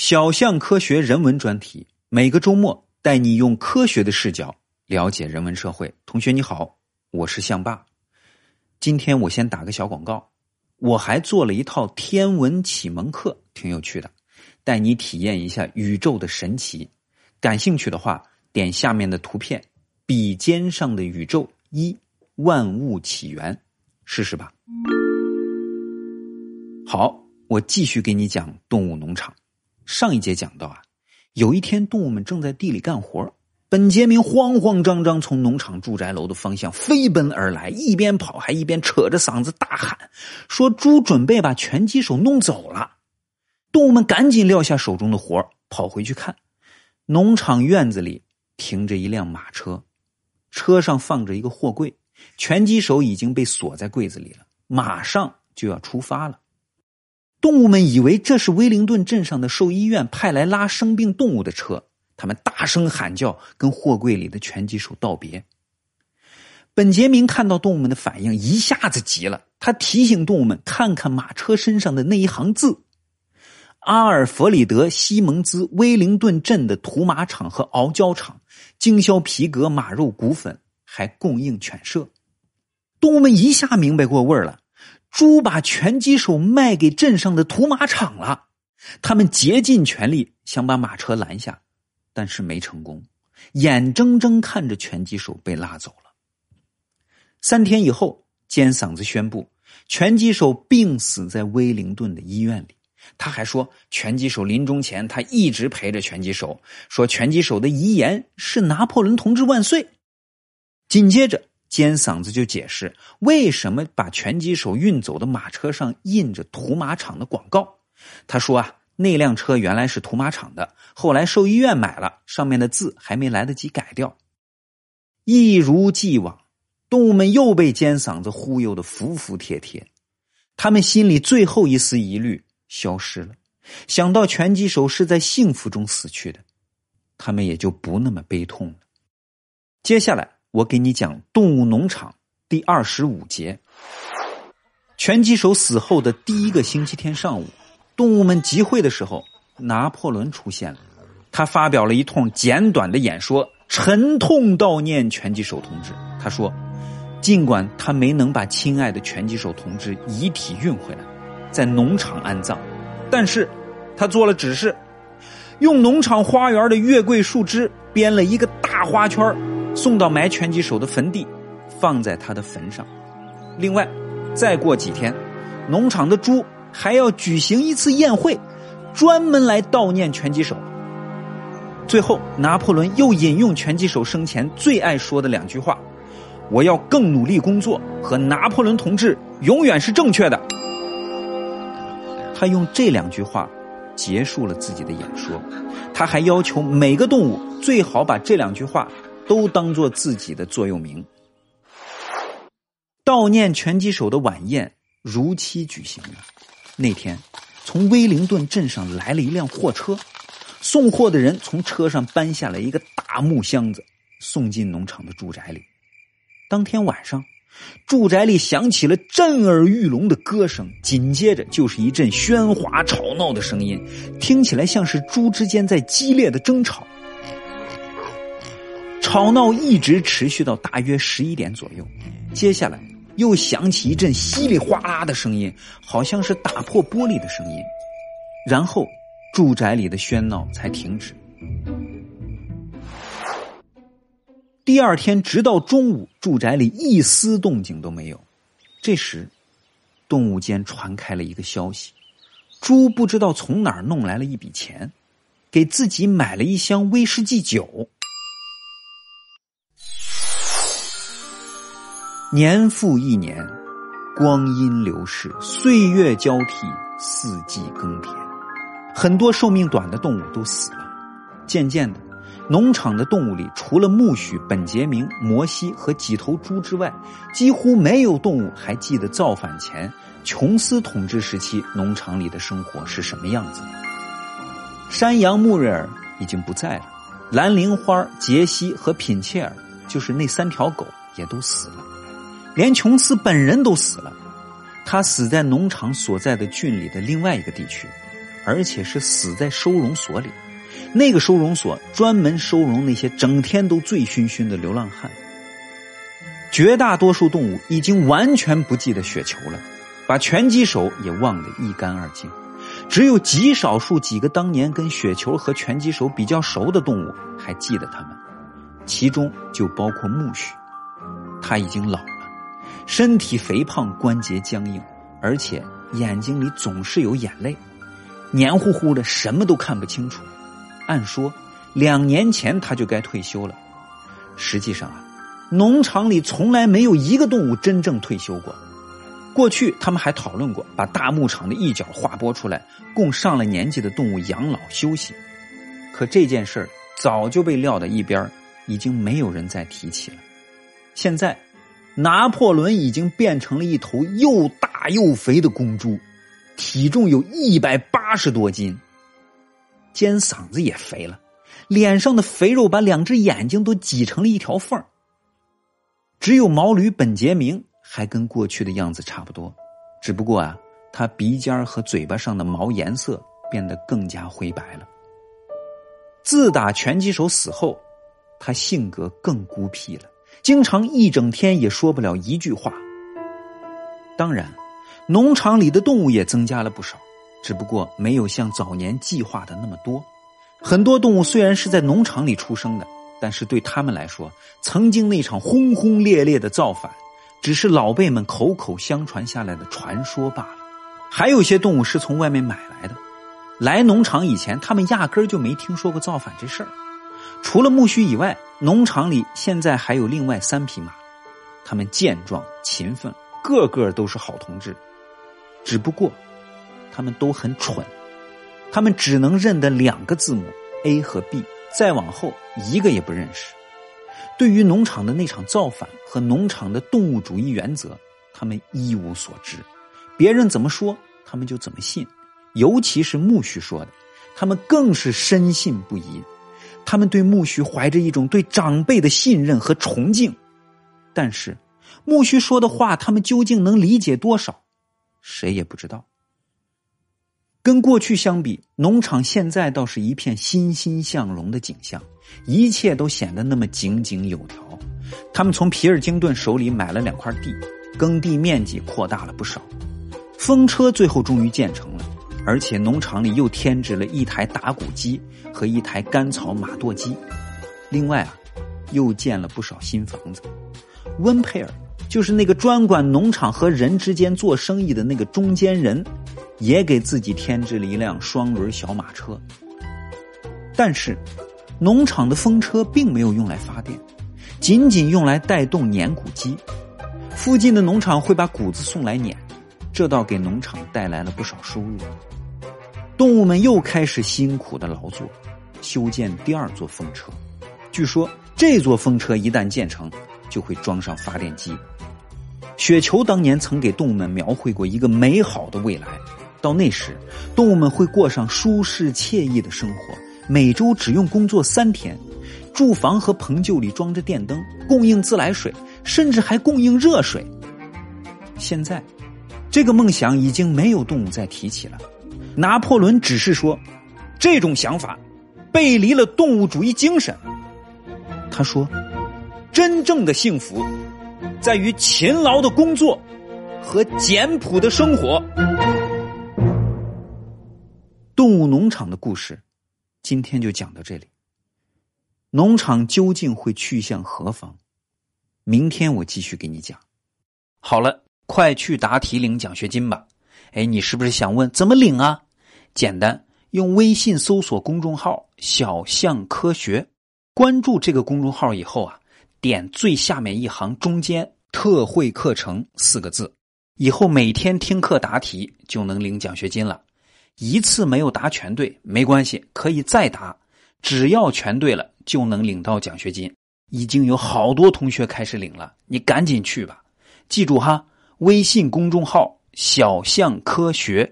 小象科学人文专题，每个周末带你用科学的视角了解人文社会。同学你好，我是象爸。今天我先打个小广告，我还做了一套天文启蒙课，挺有趣的，带你体验一下宇宙的神奇。感兴趣的话，点下面的图片，笔尖上的宇宙一万物起源，试试吧。好，我继续给你讲动物农场。上一节讲到啊，有一天动物们正在地里干活，本杰明慌慌张张从农场住宅楼的方向飞奔而来，一边跑还一边扯着嗓子大喊，说：“猪准备把拳击手弄走了！”动物们赶紧撂下手中的活跑回去看，农场院子里停着一辆马车，车上放着一个货柜，拳击手已经被锁在柜子里了，马上就要出发了。动物们以为这是威灵顿镇上的兽医院派来拉生病动物的车，他们大声喊叫，跟货柜里的拳击手道别。本杰明看到动物们的反应，一下子急了，他提醒动物们看看马车身上的那一行字：“阿尔弗里德·西蒙兹威灵顿镇的屠马场和熬胶厂经销皮革、马肉、骨粉，还供应犬舍。”动物们一下明白过味儿了。猪把拳击手卖给镇上的屠马场了，他们竭尽全力想把马车拦下，但是没成功，眼睁睁看着拳击手被拉走了。三天以后，尖嗓子宣布，拳击手病死在威灵顿的医院里。他还说，拳击手临终前他一直陪着拳击手，说拳击手的遗言是“拿破仑同志万岁”。紧接着。尖嗓子就解释为什么把拳击手运走的马车上印着屠马场的广告。他说啊，那辆车原来是屠马场的，后来兽医院买了，上面的字还没来得及改掉。一如既往，动物们又被尖嗓子忽悠的服服帖帖，他们心里最后一丝疑虑消失了。想到拳击手是在幸福中死去的，他们也就不那么悲痛了。接下来。我给你讲《动物农场》第二十五节。拳击手死后的第一个星期天上午，动物们集会的时候，拿破仑出现了。他发表了一通简短的演说，沉痛悼念拳击手同志。他说：“尽管他没能把亲爱的拳击手同志遗体运回来，在农场安葬，但是，他做了指示，用农场花园的月桂树枝编了一个大花圈送到埋拳击手的坟地，放在他的坟上。另外，再过几天，农场的猪还要举行一次宴会，专门来悼念拳击手。最后，拿破仑又引用拳击手生前最爱说的两句话：“我要更努力工作”和“拿破仑同志永远是正确的”。他用这两句话结束了自己的演说。他还要求每个动物最好把这两句话。都当做自己的座右铭。悼念拳击手的晚宴如期举行了。那天，从威灵顿镇上来了一辆货车，送货的人从车上搬下来一个大木箱子，送进农场的住宅里。当天晚上，住宅里响起了震耳欲聋的歌声，紧接着就是一阵喧哗吵闹的声音，听起来像是猪之间在激烈的争吵。吵闹一直持续到大约十一点左右，接下来又响起一阵稀里哗啦的声音，好像是打破玻璃的声音，然后住宅里的喧闹才停止。第二天直到中午，住宅里一丝动静都没有。这时，动物间传开了一个消息：猪不知道从哪儿弄来了一笔钱，给自己买了一箱威士忌酒。年复一年，光阴流逝，岁月交替，四季更迭，很多寿命短的动物都死了。渐渐的，农场的动物里，除了苜蓿、本杰明、摩西和几头猪之外，几乎没有动物还记得造反前琼斯统治时期农场里的生活是什么样子。山羊穆瑞尔已经不在了，蓝铃花、杰西和品切尔，就是那三条狗，也都死了。连琼斯本人都死了，他死在农场所在的郡里的另外一个地区。而且是死在收容所里。那个收容所专门收容那些整天都醉醺醺的流浪汉。绝大多数动物已经完全不记得雪球了，把拳击手也忘得一干二净。只有极少数几个当年跟雪球和拳击手比较熟的动物还记得他们，其中就包括苜蓿。他已经老了，身体肥胖，关节僵硬，而且眼睛里总是有眼泪，黏糊糊的，什么都看不清楚。按说两年前他就该退休了，实际上啊，农场里从来没有一个动物真正退休过。过去他们还讨论过把大牧场的一角划拨出来，供上了年纪的动物养老休息。可这件事儿早就被撂到一边已经没有人再提起了。现在，拿破仑已经变成了一头又大又肥的公猪，体重有一百八十多斤，尖嗓子也肥了，脸上的肥肉把两只眼睛都挤成了一条缝只有毛驴本杰明。还跟过去的样子差不多，只不过啊，他鼻尖和嘴巴上的毛颜色变得更加灰白了。自打拳击手死后，他性格更孤僻了，经常一整天也说不了一句话。当然，农场里的动物也增加了不少，只不过没有像早年计划的那么多。很多动物虽然是在农场里出生的，但是对他们来说，曾经那场轰轰烈烈的造反。只是老辈们口口相传下来的传说罢了。还有些动物是从外面买来的。来农场以前，他们压根儿就没听说过造反这事儿。除了苜蓿以外，农场里现在还有另外三匹马，他们健壮勤奋，个个都是好同志。只不过，他们都很蠢，他们只能认得两个字母 A 和 B，再往后一个也不认识。对于农场的那场造反和农场的动物主义原则，他们一无所知。别人怎么说，他们就怎么信。尤其是苜蓿说的，他们更是深信不疑。他们对苜蓿怀着一种对长辈的信任和崇敬。但是，苜蓿说的话，他们究竟能理解多少，谁也不知道。跟过去相比，农场现在倒是一片欣欣向荣的景象，一切都显得那么井井有条。他们从皮尔金顿手里买了两块地，耕地面积扩大了不少。风车最后终于建成了，而且农场里又添置了一台打谷机和一台干草马垛机。另外啊，又建了不少新房子。温佩尔就是那个专管农场和人之间做生意的那个中间人。也给自己添置了一辆双轮小马车，但是农场的风车并没有用来发电，仅仅用来带动碾谷机。附近的农场会把谷子送来碾，这倒给农场带来了不少收入。动物们又开始辛苦的劳作，修建第二座风车。据说这座风车一旦建成，就会装上发电机。雪球当年曾给动物们描绘过一个美好的未来。到那时，动物们会过上舒适惬意的生活，每周只用工作三天，住房和棚臼里装着电灯，供应自来水，甚至还供应热水。现在，这个梦想已经没有动物再提起了。拿破仑只是说，这种想法背离了动物主义精神。他说，真正的幸福在于勤劳的工作和简朴的生活。动物农场的故事，今天就讲到这里。农场究竟会去向何方？明天我继续给你讲。好了，快去答题领奖学金吧！哎，你是不是想问怎么领啊？简单，用微信搜索公众号“小象科学”，关注这个公众号以后啊，点最下面一行中间“特惠课程”四个字，以后每天听课答题就能领奖学金了。一次没有答全对没关系，可以再答，只要全对了就能领到奖学金。已经有好多同学开始领了，你赶紧去吧。记住哈，微信公众号“小象科学”。